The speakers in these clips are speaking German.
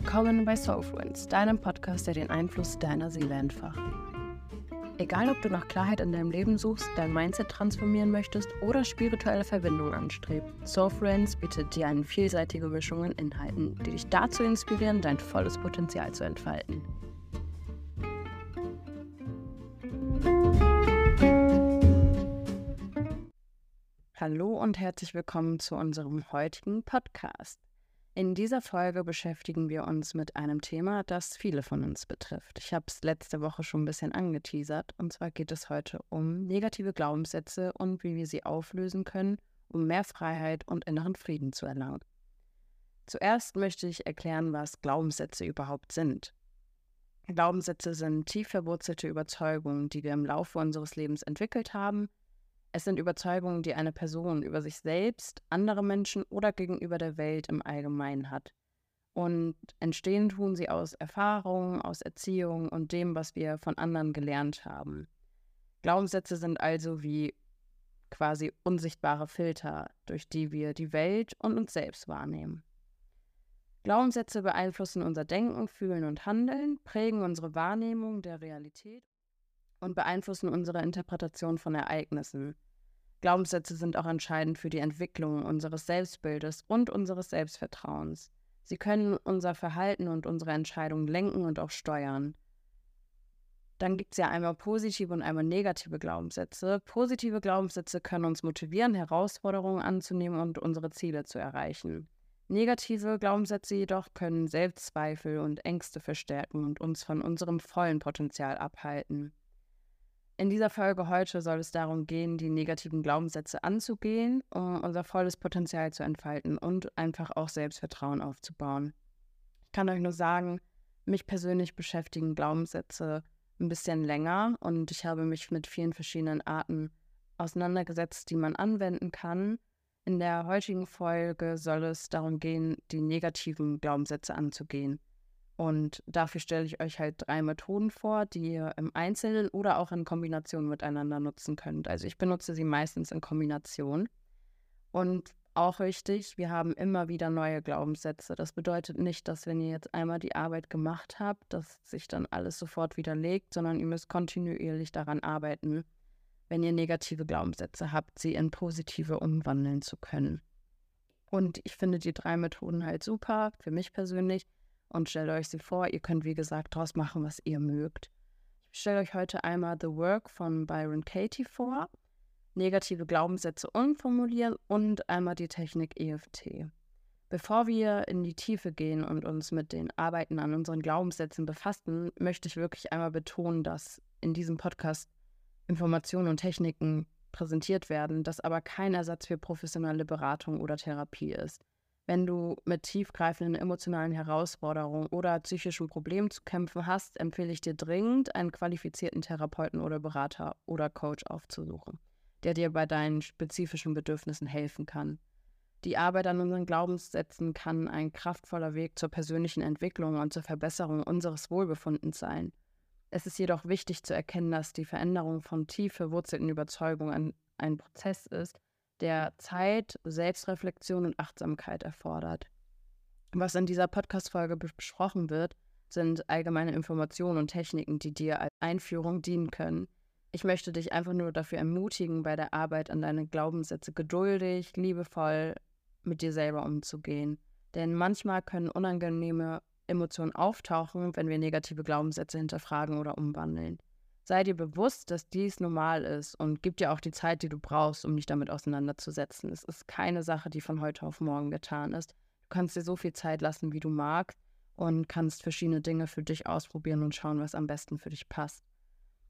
Willkommen bei Soulfluence, deinem Podcast, der den Einfluss deiner Seele entfacht. Egal, ob du nach Klarheit in deinem Leben suchst, dein Mindset transformieren möchtest oder spirituelle Verbindungen anstrebst, Soulfluence bietet dir eine vielseitige Mischung an Inhalten, die dich dazu inspirieren, dein volles Potenzial zu entfalten. Hallo und herzlich willkommen zu unserem heutigen Podcast. In dieser Folge beschäftigen wir uns mit einem Thema, das viele von uns betrifft. Ich habe es letzte Woche schon ein bisschen angeteasert. Und zwar geht es heute um negative Glaubenssätze und wie wir sie auflösen können, um mehr Freiheit und inneren Frieden zu erlangen. Zuerst möchte ich erklären, was Glaubenssätze überhaupt sind. Glaubenssätze sind tief verwurzelte Überzeugungen, die wir im Laufe unseres Lebens entwickelt haben, es sind Überzeugungen, die eine Person über sich selbst, andere Menschen oder gegenüber der Welt im Allgemeinen hat. Und entstehen tun sie aus Erfahrungen, aus Erziehung und dem, was wir von anderen gelernt haben. Glaubenssätze sind also wie quasi unsichtbare Filter, durch die wir die Welt und uns selbst wahrnehmen. Glaubenssätze beeinflussen unser Denken, Fühlen und Handeln, prägen unsere Wahrnehmung der Realität und beeinflussen unsere Interpretation von Ereignissen. Glaubenssätze sind auch entscheidend für die Entwicklung unseres Selbstbildes und unseres Selbstvertrauens. Sie können unser Verhalten und unsere Entscheidungen lenken und auch steuern. Dann gibt es ja einmal positive und einmal negative Glaubenssätze. Positive Glaubenssätze können uns motivieren, Herausforderungen anzunehmen und unsere Ziele zu erreichen. Negative Glaubenssätze jedoch können Selbstzweifel und Ängste verstärken und uns von unserem vollen Potenzial abhalten. In dieser Folge heute soll es darum gehen, die negativen Glaubenssätze anzugehen, um unser volles Potenzial zu entfalten und einfach auch Selbstvertrauen aufzubauen. Ich kann euch nur sagen, mich persönlich beschäftigen Glaubenssätze ein bisschen länger und ich habe mich mit vielen verschiedenen Arten auseinandergesetzt, die man anwenden kann. In der heutigen Folge soll es darum gehen, die negativen Glaubenssätze anzugehen. Und dafür stelle ich euch halt drei Methoden vor, die ihr im Einzelnen oder auch in Kombination miteinander nutzen könnt. Also ich benutze sie meistens in Kombination. Und auch wichtig, wir haben immer wieder neue Glaubenssätze. Das bedeutet nicht, dass wenn ihr jetzt einmal die Arbeit gemacht habt, dass sich dann alles sofort widerlegt, sondern ihr müsst kontinuierlich daran arbeiten, wenn ihr negative Glaubenssätze habt, sie in positive umwandeln zu können. Und ich finde die drei Methoden halt super, für mich persönlich und stellt euch sie vor. Ihr könnt, wie gesagt, daraus machen, was ihr mögt. Ich stelle euch heute einmal The Work von Byron Katie vor, negative Glaubenssätze umformulieren und einmal die Technik EFT. Bevor wir in die Tiefe gehen und uns mit den Arbeiten an unseren Glaubenssätzen befassen, möchte ich wirklich einmal betonen, dass in diesem Podcast Informationen und Techniken präsentiert werden, das aber kein Ersatz für professionelle Beratung oder Therapie ist. Wenn du mit tiefgreifenden emotionalen Herausforderungen oder psychischen Problemen zu kämpfen hast, empfehle ich dir dringend, einen qualifizierten Therapeuten oder Berater oder Coach aufzusuchen, der dir bei deinen spezifischen Bedürfnissen helfen kann. Die Arbeit an unseren Glaubenssätzen kann ein kraftvoller Weg zur persönlichen Entwicklung und zur Verbesserung unseres Wohlbefundens sein. Es ist jedoch wichtig zu erkennen, dass die Veränderung von tief verwurzelten Überzeugungen ein Prozess ist, der Zeit, Selbstreflexion und Achtsamkeit erfordert. Was in dieser Podcast-Folge besprochen wird, sind allgemeine Informationen und Techniken, die dir als Einführung dienen können. Ich möchte dich einfach nur dafür ermutigen, bei der Arbeit an deine Glaubenssätze geduldig, liebevoll mit dir selber umzugehen. Denn manchmal können unangenehme Emotionen auftauchen, wenn wir negative Glaubenssätze hinterfragen oder umwandeln. Sei dir bewusst, dass dies normal ist und gib dir auch die Zeit, die du brauchst, um dich damit auseinanderzusetzen. Es ist keine Sache, die von heute auf morgen getan ist. Du kannst dir so viel Zeit lassen, wie du magst und kannst verschiedene Dinge für dich ausprobieren und schauen, was am besten für dich passt.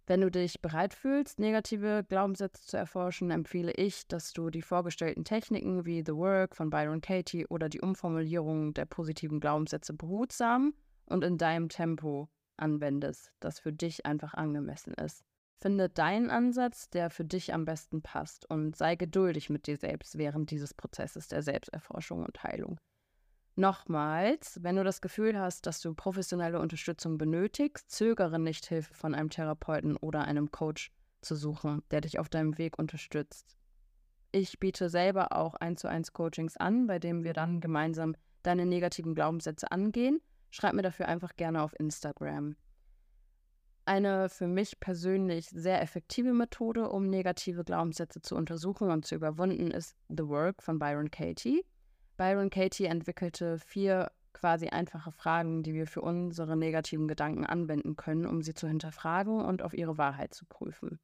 Wenn du dich bereit fühlst, negative Glaubenssätze zu erforschen, empfehle ich, dass du die vorgestellten Techniken wie The Work von Byron Katie oder die Umformulierung der positiven Glaubenssätze behutsam und in deinem Tempo anwendest, das für dich einfach angemessen ist. Finde deinen Ansatz, der für dich am besten passt und sei geduldig mit dir selbst während dieses Prozesses der Selbsterforschung und Heilung. Nochmals, wenn du das Gefühl hast, dass du professionelle Unterstützung benötigst, zögere nicht, Hilfe von einem Therapeuten oder einem Coach zu suchen, der dich auf deinem Weg unterstützt. Ich biete selber auch 1 zu 1 Coachings an, bei dem wir dann gemeinsam deine negativen Glaubenssätze angehen schreib mir dafür einfach gerne auf Instagram. Eine für mich persönlich sehr effektive Methode, um negative Glaubenssätze zu untersuchen und zu überwinden, ist The Work von Byron Katie. Byron Katie entwickelte vier quasi einfache Fragen, die wir für unsere negativen Gedanken anwenden können, um sie zu hinterfragen und auf ihre Wahrheit zu prüfen.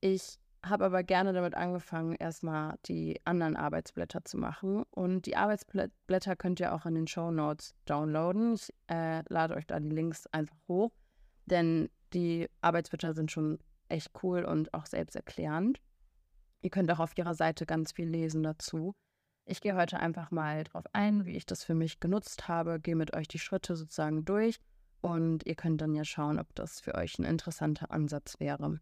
Ich habe aber gerne damit angefangen, erstmal die anderen Arbeitsblätter zu machen. Und die Arbeitsblätter könnt ihr auch in den Show Notes downloaden. Ich äh, lade euch da die Links einfach hoch, denn die Arbeitsblätter sind schon echt cool und auch selbsterklärend. Ihr könnt auch auf ihrer Seite ganz viel lesen dazu. Ich gehe heute einfach mal drauf ein, wie ich das für mich genutzt habe, gehe mit euch die Schritte sozusagen durch und ihr könnt dann ja schauen, ob das für euch ein interessanter Ansatz wäre.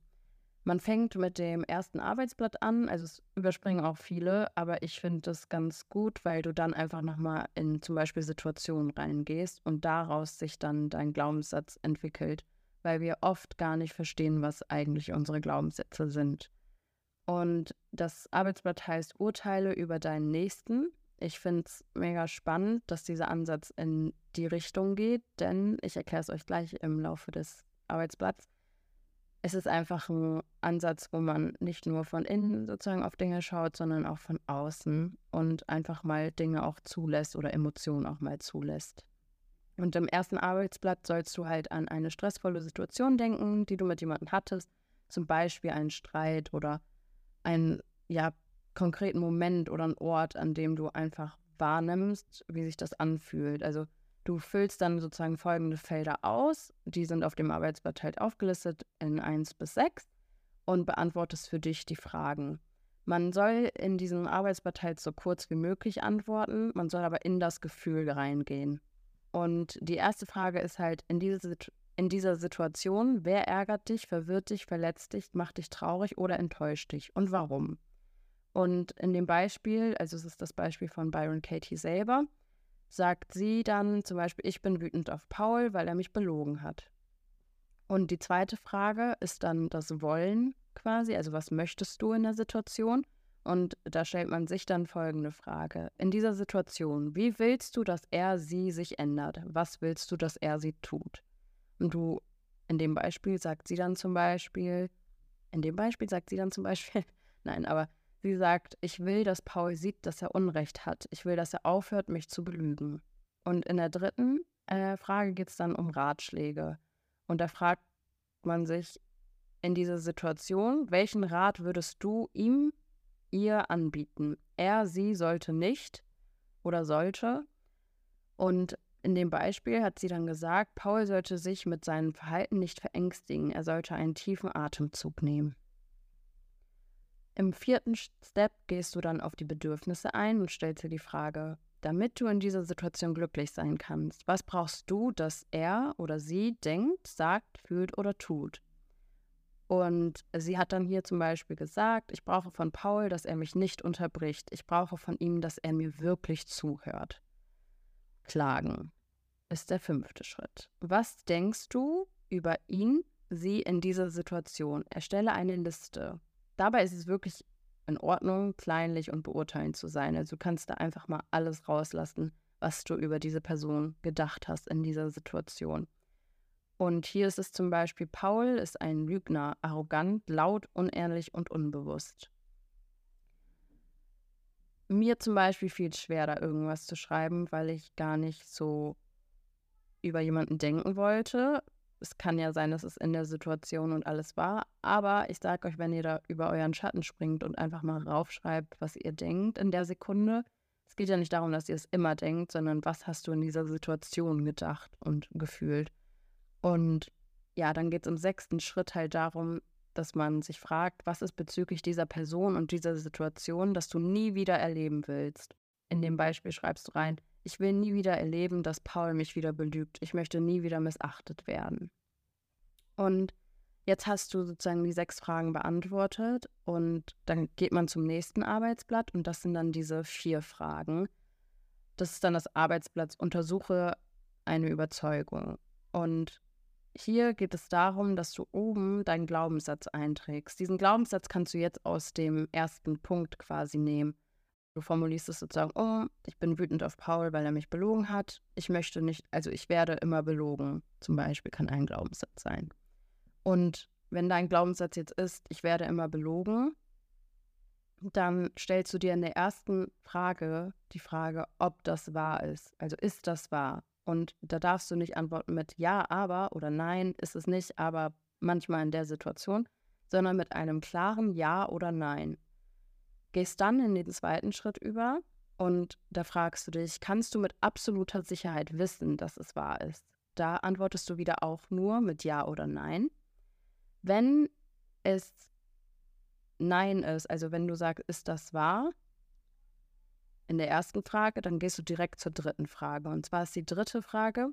Man fängt mit dem ersten Arbeitsblatt an, also es überspringen auch viele, aber ich finde das ganz gut, weil du dann einfach nochmal in zum Beispiel Situationen reingehst und daraus sich dann dein Glaubenssatz entwickelt, weil wir oft gar nicht verstehen, was eigentlich unsere Glaubenssätze sind. Und das Arbeitsblatt heißt Urteile über deinen Nächsten. Ich finde es mega spannend, dass dieser Ansatz in die Richtung geht, denn ich erkläre es euch gleich im Laufe des Arbeitsblatts es ist einfach ein Ansatz, wo man nicht nur von innen sozusagen auf Dinge schaut, sondern auch von außen und einfach mal Dinge auch zulässt oder Emotionen auch mal zulässt. Und im ersten Arbeitsblatt sollst du halt an eine stressvolle Situation denken, die du mit jemandem hattest, zum Beispiel einen Streit oder einen ja, konkreten Moment oder einen Ort, an dem du einfach wahrnimmst, wie sich das anfühlt. Also Du füllst dann sozusagen folgende Felder aus. Die sind auf dem Arbeitsblatt halt aufgelistet in 1 bis 6 und beantwortest für dich die Fragen. Man soll in diesem Arbeitsblatt halt so kurz wie möglich antworten, man soll aber in das Gefühl reingehen. Und die erste Frage ist halt in, diese, in dieser Situation, wer ärgert dich, verwirrt dich, verletzt dich, macht dich traurig oder enttäuscht dich und warum? Und in dem Beispiel, also es ist das Beispiel von Byron Katie selber, sagt sie dann zum Beispiel, ich bin wütend auf Paul, weil er mich belogen hat. Und die zweite Frage ist dann das Wollen quasi, also was möchtest du in der Situation? Und da stellt man sich dann folgende Frage. In dieser Situation, wie willst du, dass er sie sich ändert? Was willst du, dass er sie tut? Und du, in dem Beispiel sagt sie dann zum Beispiel, in dem Beispiel sagt sie dann zum Beispiel, nein, aber Sie sagt, ich will, dass Paul sieht, dass er Unrecht hat. Ich will, dass er aufhört, mich zu belügen. Und in der dritten äh, Frage geht es dann um Ratschläge. Und da fragt man sich in dieser Situation, welchen Rat würdest du ihm, ihr anbieten? Er, sie sollte nicht oder sollte. Und in dem Beispiel hat sie dann gesagt, Paul sollte sich mit seinem Verhalten nicht verängstigen. Er sollte einen tiefen Atemzug nehmen. Im vierten Step gehst du dann auf die Bedürfnisse ein und stellst dir die Frage, damit du in dieser Situation glücklich sein kannst, was brauchst du, dass er oder sie denkt, sagt, fühlt oder tut? Und sie hat dann hier zum Beispiel gesagt, ich brauche von Paul, dass er mich nicht unterbricht. Ich brauche von ihm, dass er mir wirklich zuhört. Klagen ist der fünfte Schritt. Was denkst du über ihn, sie in dieser Situation? Erstelle eine Liste. Dabei ist es wirklich in Ordnung, kleinlich und beurteilend zu sein. Also du kannst da einfach mal alles rauslassen, was du über diese Person gedacht hast in dieser Situation. Und hier ist es zum Beispiel, Paul ist ein Lügner, arrogant, laut, unehrlich und unbewusst. Mir zum Beispiel fiel es schwer, da irgendwas zu schreiben, weil ich gar nicht so über jemanden denken wollte, es kann ja sein, dass es in der Situation und alles war. Aber ich sage euch, wenn ihr da über euren Schatten springt und einfach mal raufschreibt, was ihr denkt in der Sekunde. Es geht ja nicht darum, dass ihr es immer denkt, sondern was hast du in dieser Situation gedacht und gefühlt. Und ja, dann geht es im sechsten Schritt halt darum, dass man sich fragt, was ist bezüglich dieser Person und dieser Situation, dass du nie wieder erleben willst. In dem Beispiel schreibst du rein, ich will nie wieder erleben, dass Paul mich wieder belügt. Ich möchte nie wieder missachtet werden. Und jetzt hast du sozusagen die sechs Fragen beantwortet und dann geht man zum nächsten Arbeitsblatt und das sind dann diese vier Fragen. Das ist dann das Arbeitsblatt Untersuche eine Überzeugung. Und hier geht es darum, dass du oben deinen Glaubenssatz einträgst. Diesen Glaubenssatz kannst du jetzt aus dem ersten Punkt quasi nehmen. Du formulierst es sozusagen, oh, ich bin wütend auf Paul, weil er mich belogen hat. Ich möchte nicht, also ich werde immer belogen. Zum Beispiel kann ein Glaubenssatz sein. Und wenn dein Glaubenssatz jetzt ist, ich werde immer belogen, dann stellst du dir in der ersten Frage die Frage, ob das wahr ist. Also ist das wahr? Und da darfst du nicht antworten mit Ja, aber oder Nein, ist es nicht, aber manchmal in der Situation, sondern mit einem klaren Ja oder Nein. Gehst dann in den zweiten Schritt über und da fragst du dich, kannst du mit absoluter Sicherheit wissen, dass es wahr ist? Da antwortest du wieder auch nur mit Ja oder Nein. Wenn es Nein ist, also wenn du sagst, ist das wahr? In der ersten Frage, dann gehst du direkt zur dritten Frage. Und zwar ist die dritte Frage,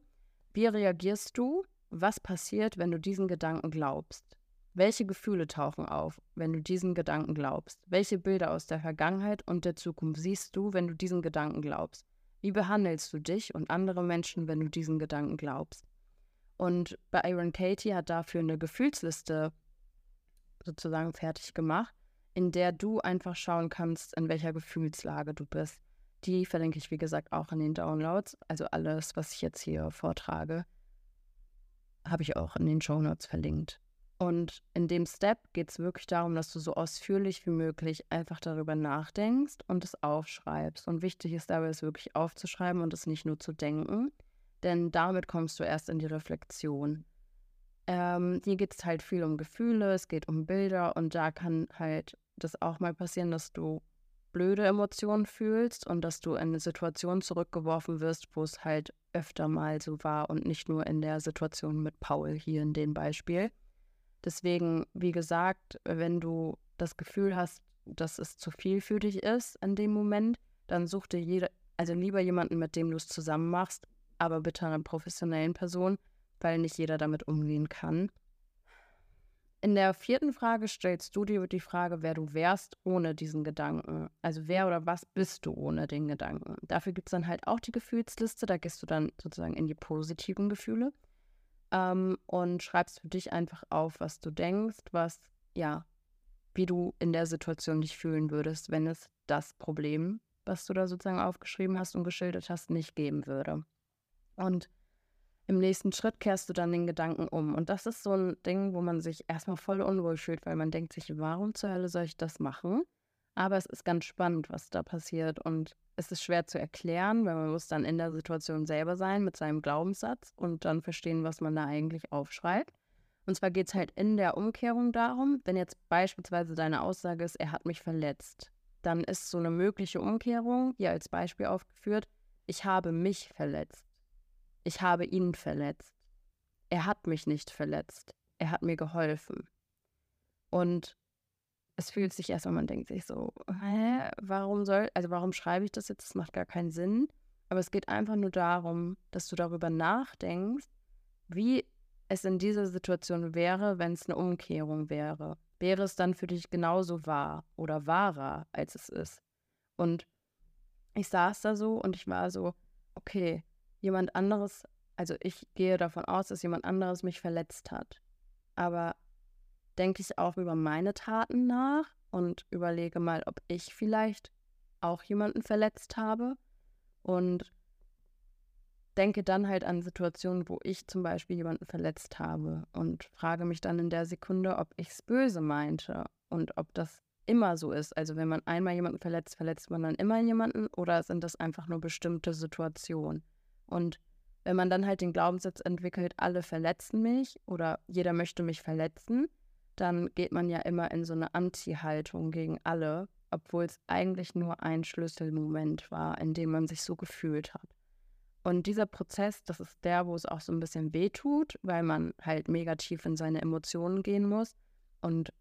wie reagierst du? Was passiert, wenn du diesen Gedanken glaubst? Welche Gefühle tauchen auf, wenn du diesen Gedanken glaubst? Welche Bilder aus der Vergangenheit und der Zukunft siehst du, wenn du diesen Gedanken glaubst? Wie behandelst du dich und andere Menschen, wenn du diesen Gedanken glaubst? Und bei Aaron Katie hat dafür eine Gefühlsliste sozusagen fertig gemacht, in der du einfach schauen kannst, in welcher Gefühlslage du bist. Die verlinke ich, wie gesagt, auch in den Downloads. Also alles, was ich jetzt hier vortrage, habe ich auch in den Show Notes verlinkt. Und in dem Step geht es wirklich darum, dass du so ausführlich wie möglich einfach darüber nachdenkst und es aufschreibst. Und wichtig ist dabei, es wirklich aufzuschreiben und es nicht nur zu denken, denn damit kommst du erst in die Reflexion. Ähm, hier geht es halt viel um Gefühle, es geht um Bilder und da kann halt das auch mal passieren, dass du blöde Emotionen fühlst und dass du in eine Situation zurückgeworfen wirst, wo es halt öfter mal so war und nicht nur in der Situation mit Paul hier in dem Beispiel. Deswegen, wie gesagt, wenn du das Gefühl hast, dass es zu viel für dich ist in dem Moment, dann such dir jeder, also lieber jemanden, mit dem du es zusammen machst, aber bitte einer professionellen Person, weil nicht jeder damit umgehen kann. In der vierten Frage stellst du dir die Frage, wer du wärst ohne diesen Gedanken. Also wer oder was bist du ohne den Gedanken. Dafür gibt es dann halt auch die Gefühlsliste, da gehst du dann sozusagen in die positiven Gefühle ähm, und schreibst für dich einfach auf, was du denkst, was, ja, wie du in der Situation dich fühlen würdest, wenn es das Problem, was du da sozusagen aufgeschrieben hast und geschildert hast, nicht geben würde. Und im nächsten Schritt kehrst du dann den Gedanken um. Und das ist so ein Ding, wo man sich erstmal voll unwohl fühlt, weil man denkt sich, warum zur Hölle soll ich das machen? Aber es ist ganz spannend, was da passiert. Und es ist schwer zu erklären, weil man muss dann in der Situation selber sein mit seinem Glaubenssatz und dann verstehen, was man da eigentlich aufschreibt. Und zwar geht es halt in der Umkehrung darum, wenn jetzt beispielsweise deine Aussage ist, er hat mich verletzt, dann ist so eine mögliche Umkehrung, hier als Beispiel aufgeführt, ich habe mich verletzt. Ich habe ihn verletzt. Er hat mich nicht verletzt. Er hat mir geholfen. Und es fühlt sich erstmal, man denkt sich so, hä, warum soll, also warum schreibe ich das jetzt? Das macht gar keinen Sinn. Aber es geht einfach nur darum, dass du darüber nachdenkst, wie es in dieser Situation wäre, wenn es eine Umkehrung wäre. Wäre es dann für dich genauso wahr oder wahrer, als es ist? Und ich saß da so und ich war so, okay, jemand anderes, also ich gehe davon aus, dass jemand anderes mich verletzt hat. Aber denke ich auch über meine Taten nach und überlege mal, ob ich vielleicht auch jemanden verletzt habe und denke dann halt an Situationen, wo ich zum Beispiel jemanden verletzt habe und frage mich dann in der Sekunde, ob ich es böse meinte und ob das immer so ist. Also wenn man einmal jemanden verletzt, verletzt man dann immer jemanden oder sind das einfach nur bestimmte Situationen? Und wenn man dann halt den Glaubenssatz entwickelt, alle verletzen mich oder jeder möchte mich verletzen, dann geht man ja immer in so eine Anti-Haltung gegen alle, obwohl es eigentlich nur ein Schlüsselmoment war, in dem man sich so gefühlt hat. Und dieser Prozess, das ist der, wo es auch so ein bisschen weh tut, weil man halt mega tief in seine Emotionen gehen muss und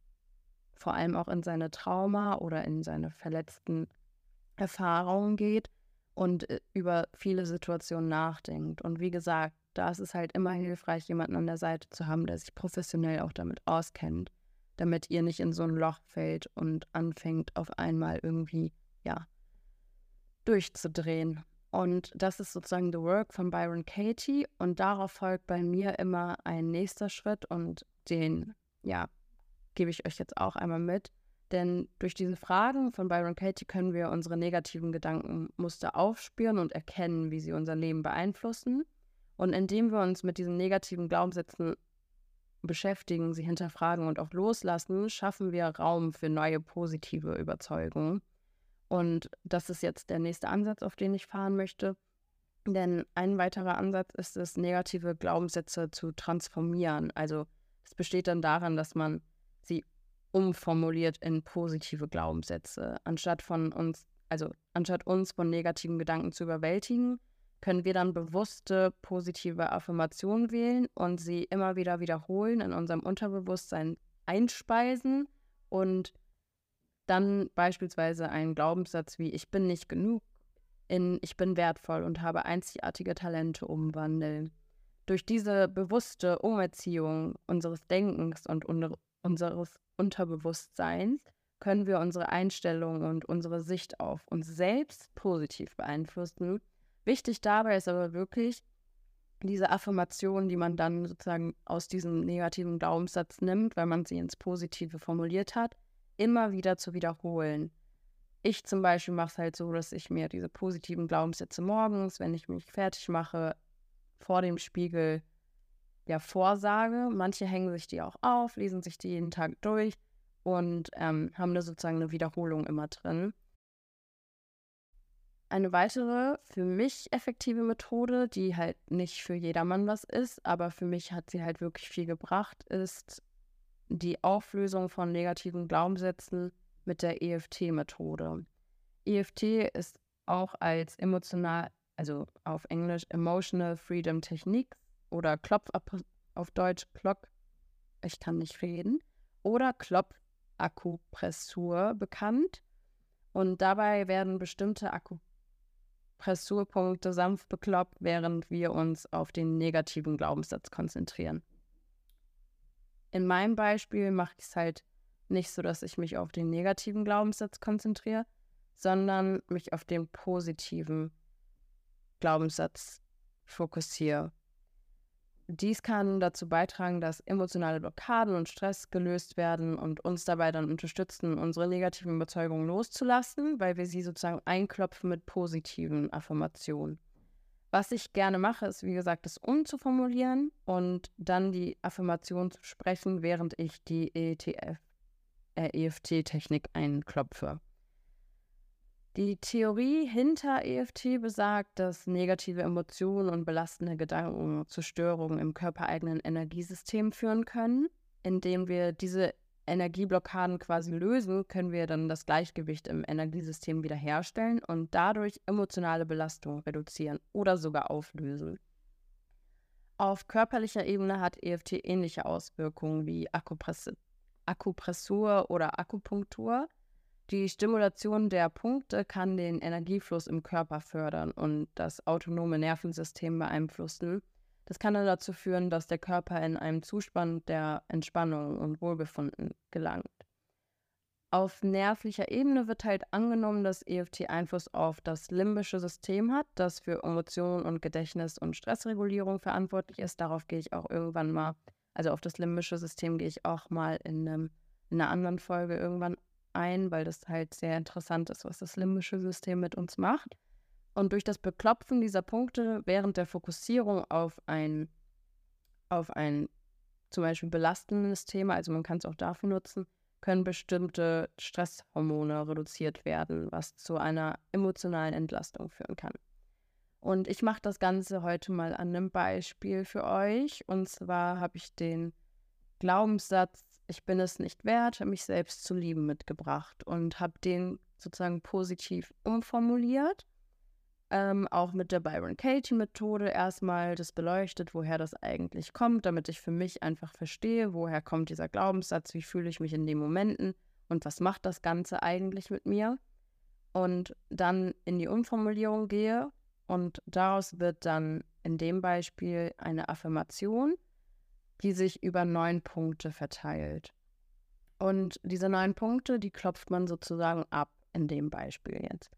vor allem auch in seine Trauma oder in seine verletzten Erfahrungen geht und äh, über viele Situationen nachdenkt. Und wie gesagt, da ist es halt immer hilfreich, jemanden an der Seite zu haben, der sich professionell auch damit auskennt, damit ihr nicht in so ein Loch fällt und anfängt auf einmal irgendwie, ja, durchzudrehen. Und das ist sozusagen The Work von Byron Katie und darauf folgt bei mir immer ein nächster Schritt und den, ja, gebe ich euch jetzt auch einmal mit. Denn durch diese Fragen von Byron Katie können wir unsere negativen Gedankenmuster aufspüren und erkennen, wie sie unser Leben beeinflussen. Und indem wir uns mit diesen negativen Glaubenssätzen beschäftigen, sie hinterfragen und auch loslassen, schaffen wir Raum für neue positive Überzeugungen. Und das ist jetzt der nächste Ansatz, auf den ich fahren möchte. Denn ein weiterer Ansatz ist es, negative Glaubenssätze zu transformieren. Also es besteht dann daran, dass man sie umformuliert in positive Glaubenssätze. Anstatt von uns, also anstatt uns von negativen Gedanken zu überwältigen, können wir dann bewusste positive Affirmationen wählen und sie immer wieder wiederholen, in unserem Unterbewusstsein einspeisen und dann beispielsweise einen Glaubenssatz wie ich bin nicht genug in ich bin wertvoll und habe einzigartige Talente umwandeln. Durch diese bewusste Umerziehung unseres Denkens und unseres Unterbewusstseins können wir unsere Einstellung und unsere Sicht auf uns selbst positiv beeinflussen. Wichtig dabei ist aber wirklich diese Affirmation, die man dann sozusagen aus diesem negativen Glaubenssatz nimmt, weil man sie ins Positive formuliert hat, immer wieder zu wiederholen. Ich zum Beispiel mache es halt so, dass ich mir diese positiven Glaubenssätze morgens, wenn ich mich fertig mache, vor dem Spiegel ja vorsage. Manche hängen sich die auch auf, lesen sich die jeden Tag durch und ähm, haben da sozusagen eine Wiederholung immer drin. Eine weitere für mich effektive Methode, die halt nicht für jedermann was ist, aber für mich hat sie halt wirklich viel gebracht, ist die Auflösung von negativen Glaubenssätzen mit der EFT-Methode. EFT ist auch als emotional, also auf Englisch Emotional Freedom Technique oder Klopf auf Deutsch Klock, ich kann nicht reden, oder Klopfakupressur bekannt. Und dabei werden bestimmte Akupressurpunkte sanft bekloppt, während wir uns auf den negativen Glaubenssatz konzentrieren. In meinem Beispiel mache ich es halt nicht so, dass ich mich auf den negativen Glaubenssatz konzentriere, sondern mich auf den positiven Glaubenssatz fokussiere. Dies kann dazu beitragen, dass emotionale Blockaden und Stress gelöst werden und uns dabei dann unterstützen, unsere negativen Überzeugungen loszulassen, weil wir sie sozusagen einklopfen mit positiven Affirmationen. Was ich gerne mache, ist, wie gesagt, das umzuformulieren und dann die Affirmation zu sprechen, während ich die ETF, äh, EFT-Technik einklopfe. Die Theorie hinter EFT besagt, dass negative Emotionen und belastende Gedanken zu Störungen im körpereigenen Energiesystem führen können. Indem wir diese Energieblockaden quasi lösen, können wir dann das Gleichgewicht im Energiesystem wiederherstellen und dadurch emotionale Belastung reduzieren oder sogar auflösen. Auf körperlicher Ebene hat EFT ähnliche Auswirkungen wie Akupress Akupressur oder Akupunktur. Die Stimulation der Punkte kann den Energiefluss im Körper fördern und das autonome Nervensystem beeinflussen. Das kann dann dazu führen, dass der Körper in einem Zustand der Entspannung und Wohlbefinden gelangt. Auf nervlicher Ebene wird halt angenommen, dass EFT Einfluss auf das limbische System hat, das für Emotionen und Gedächtnis und Stressregulierung verantwortlich ist. Darauf gehe ich auch irgendwann mal, also auf das limbische System gehe ich auch mal in, einem, in einer anderen Folge irgendwann ein, weil das halt sehr interessant ist, was das limbische System mit uns macht. Und durch das Beklopfen dieser Punkte während der Fokussierung auf ein, auf ein zum Beispiel belastendes Thema, also man kann es auch dafür nutzen, können bestimmte Stresshormone reduziert werden, was zu einer emotionalen Entlastung führen kann. Und ich mache das Ganze heute mal an einem Beispiel für euch. Und zwar habe ich den Glaubenssatz, ich bin es nicht wert, mich selbst zu lieben, mitgebracht und habe den sozusagen positiv umformuliert. Ähm, auch mit der Byron Katie Methode erstmal das beleuchtet, woher das eigentlich kommt, damit ich für mich einfach verstehe, woher kommt dieser Glaubenssatz, wie fühle ich mich in den Momenten und was macht das Ganze eigentlich mit mir. Und dann in die Umformulierung gehe und daraus wird dann in dem Beispiel eine Affirmation die sich über neun Punkte verteilt. Und diese neun Punkte, die klopft man sozusagen ab in dem Beispiel jetzt.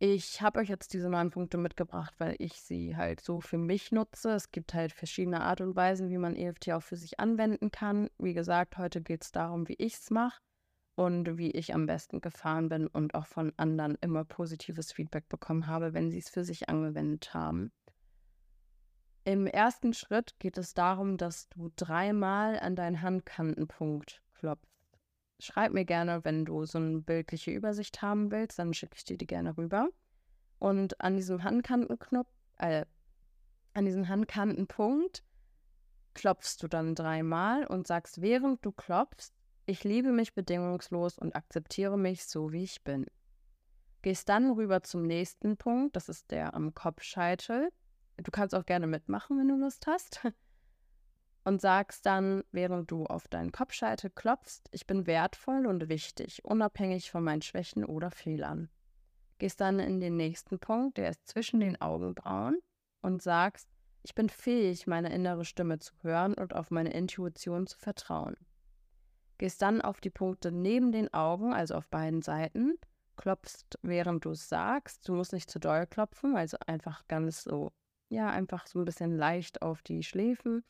Ich habe euch jetzt diese neun Punkte mitgebracht, weil ich sie halt so für mich nutze. Es gibt halt verschiedene Art und Weisen, wie man EFT auch für sich anwenden kann. Wie gesagt, heute geht es darum, wie ich es mache. und wie ich am besten gefahren bin und auch von anderen immer positives Feedback bekommen habe, wenn sie es für sich angewendet haben. Im ersten Schritt geht es darum, dass du dreimal an deinen Handkantenpunkt klopfst. Schreib mir gerne, wenn du so eine bildliche Übersicht haben willst, dann schicke ich dir die gerne rüber. Und an diesem Handkantenknopf, äh, an diesem Handkantenpunkt klopfst du dann dreimal und sagst, während du klopfst, ich liebe mich bedingungslos und akzeptiere mich so, wie ich bin. Gehst dann rüber zum nächsten Punkt, das ist der am Kopfscheitel. Du kannst auch gerne mitmachen, wenn du Lust hast. Und sagst dann, während du auf deinen Kopfscheitel klopfst, ich bin wertvoll und wichtig, unabhängig von meinen Schwächen oder Fehlern. Gehst dann in den nächsten Punkt, der ist zwischen den Augenbrauen, und sagst, ich bin fähig, meine innere Stimme zu hören und auf meine Intuition zu vertrauen gehst dann auf die Punkte neben den Augen, also auf beiden Seiten, klopfst, während du es sagst. Du musst nicht zu doll klopfen, also einfach ganz so, ja, einfach so ein bisschen leicht auf die Schläfen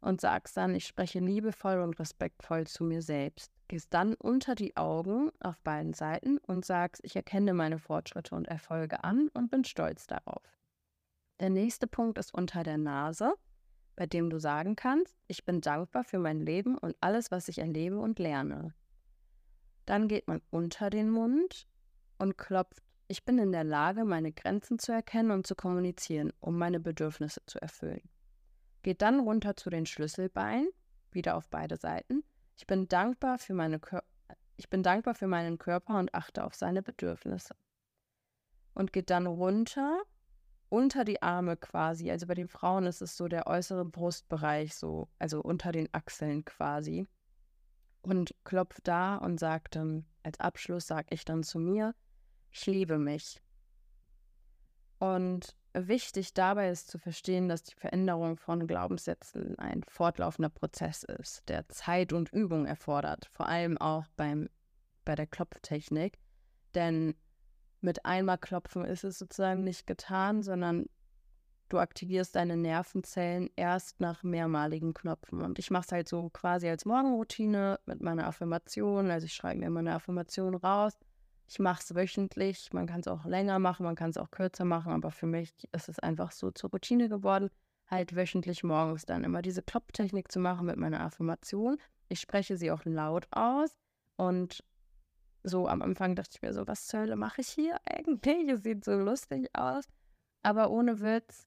und sagst dann, ich spreche liebevoll und respektvoll zu mir selbst. Gehst dann unter die Augen auf beiden Seiten und sagst, ich erkenne meine Fortschritte und Erfolge an und bin stolz darauf. Der nächste Punkt ist unter der Nase bei dem du sagen kannst, ich bin dankbar für mein Leben und alles, was ich erlebe und lerne. Dann geht man unter den Mund und klopft, ich bin in der Lage, meine Grenzen zu erkennen und zu kommunizieren, um meine Bedürfnisse zu erfüllen. Geht dann runter zu den Schlüsselbeinen, wieder auf beide Seiten. Ich bin dankbar für meine Kör ich bin dankbar für meinen Körper und achte auf seine Bedürfnisse. Und geht dann runter unter die Arme quasi. Also bei den Frauen ist es so der äußere Brustbereich, so, also unter den Achseln quasi. Und klopft da und sagt dann, als Abschluss sage ich dann zu mir, ich liebe mich. Und wichtig dabei ist zu verstehen, dass die Veränderung von Glaubenssätzen ein fortlaufender Prozess ist, der Zeit und Übung erfordert, vor allem auch beim, bei der Klopftechnik. Denn mit einmal klopfen ist es sozusagen nicht getan, sondern du aktivierst deine Nervenzellen erst nach mehrmaligen Knopfen. Und ich mache es halt so quasi als Morgenroutine mit meiner Affirmation. Also ich schreibe mir meine Affirmation raus. Ich mache es wöchentlich. Man kann es auch länger machen, man kann es auch kürzer machen, aber für mich ist es einfach so zur Routine geworden, halt wöchentlich morgens dann immer diese Klopftechnik zu machen mit meiner Affirmation. Ich spreche sie auch laut aus und so am Anfang dachte ich mir so, was zur Hölle mache ich hier eigentlich? Es sieht so lustig aus. Aber ohne Witz,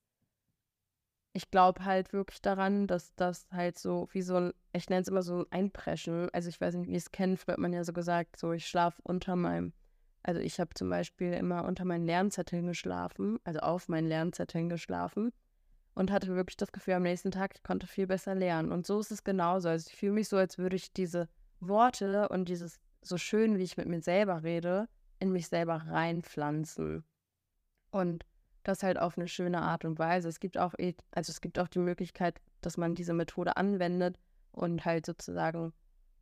ich glaube halt wirklich daran, dass das halt so wie so ein, ich nenne es immer so ein Einpreschen. Also ich weiß nicht, wie es kennt, wird man ja so gesagt, so ich schlafe unter meinem, also ich habe zum Beispiel immer unter meinen Lernzetteln geschlafen, also auf meinen Lernzetteln geschlafen und hatte wirklich das Gefühl am nächsten Tag, ich konnte viel besser lernen. Und so ist es genauso. Also ich fühle mich so, als würde ich diese Worte und dieses so schön, wie ich mit mir selber rede, in mich selber reinpflanzen. Und das halt auf eine schöne Art und Weise. Es gibt auch, eh, also es gibt auch die Möglichkeit, dass man diese Methode anwendet und halt sozusagen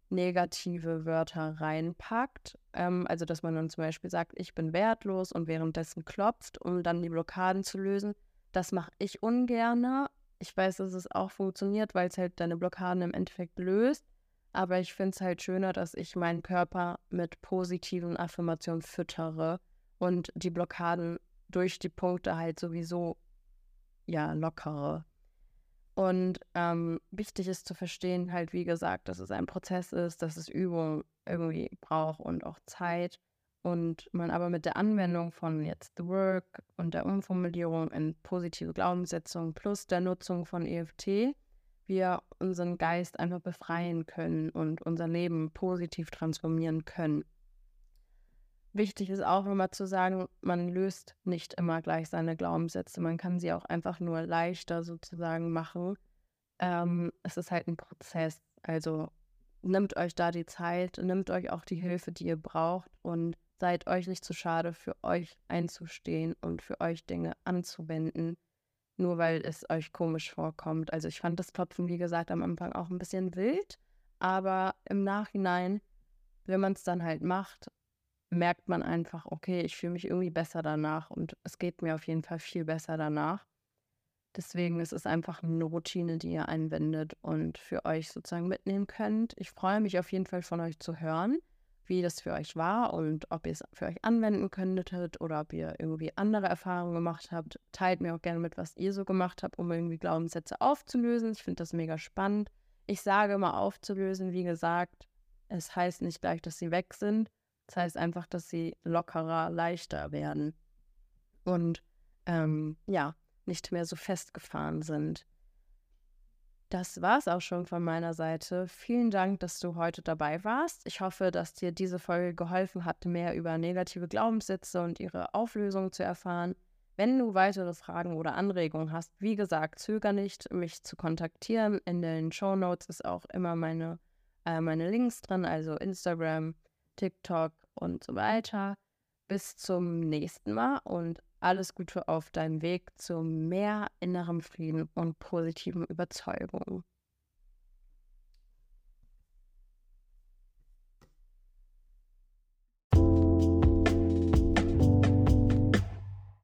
negative Wörter reinpackt. Ähm, also dass man dann zum Beispiel sagt, ich bin wertlos und währenddessen klopft, um dann die Blockaden zu lösen. Das mache ich ungern. Ich weiß, dass es auch funktioniert, weil es halt deine Blockaden im Endeffekt löst. Aber ich finde es halt schöner, dass ich meinen Körper mit positiven Affirmationen füttere und die Blockaden durch die Punkte halt sowieso ja lockere. Und ähm, wichtig ist zu verstehen, halt wie gesagt, dass es ein Prozess ist, dass es Übung irgendwie braucht und auch Zeit. Und man aber mit der Anwendung von jetzt The Work und der Umformulierung in positive Glaubenssetzung plus der Nutzung von EFT wir unseren Geist einfach befreien können und unser Leben positiv transformieren können. Wichtig ist auch immer zu sagen, man löst nicht immer gleich seine Glaubenssätze. Man kann sie auch einfach nur leichter sozusagen machen. Ähm, es ist halt ein Prozess. Also nimmt euch da die Zeit, nimmt euch auch die Hilfe, die ihr braucht und seid euch nicht zu schade, für euch einzustehen und für euch Dinge anzuwenden nur weil es euch komisch vorkommt. Also ich fand das Klopfen, wie gesagt, am Anfang auch ein bisschen wild, aber im Nachhinein, wenn man es dann halt macht, merkt man einfach, okay, ich fühle mich irgendwie besser danach und es geht mir auf jeden Fall viel besser danach. Deswegen ist es einfach eine Routine, die ihr einwendet und für euch sozusagen mitnehmen könnt. Ich freue mich auf jeden Fall von euch zu hören, wie das für euch war und ob ihr es für euch anwenden könntet oder ob ihr irgendwie andere Erfahrungen gemacht habt. Teilt mir auch gerne mit, was ihr so gemacht habt, um irgendwie Glaubenssätze aufzulösen. Ich finde das mega spannend. Ich sage immer aufzulösen, wie gesagt, es heißt nicht gleich, dass sie weg sind. Es heißt einfach, dass sie lockerer, leichter werden und ähm, ja, nicht mehr so festgefahren sind. Das war es auch schon von meiner Seite. Vielen Dank, dass du heute dabei warst. Ich hoffe, dass dir diese Folge geholfen hat, mehr über negative Glaubenssätze und ihre Auflösung zu erfahren. Wenn du weitere Fragen oder Anregungen hast, wie gesagt, zöger nicht, mich zu kontaktieren. In den Show Notes ist auch immer meine, äh, meine Links drin, also Instagram, TikTok und so weiter. Bis zum nächsten Mal und alles Gute auf deinem Weg zu mehr innerem Frieden und positiven Überzeugungen.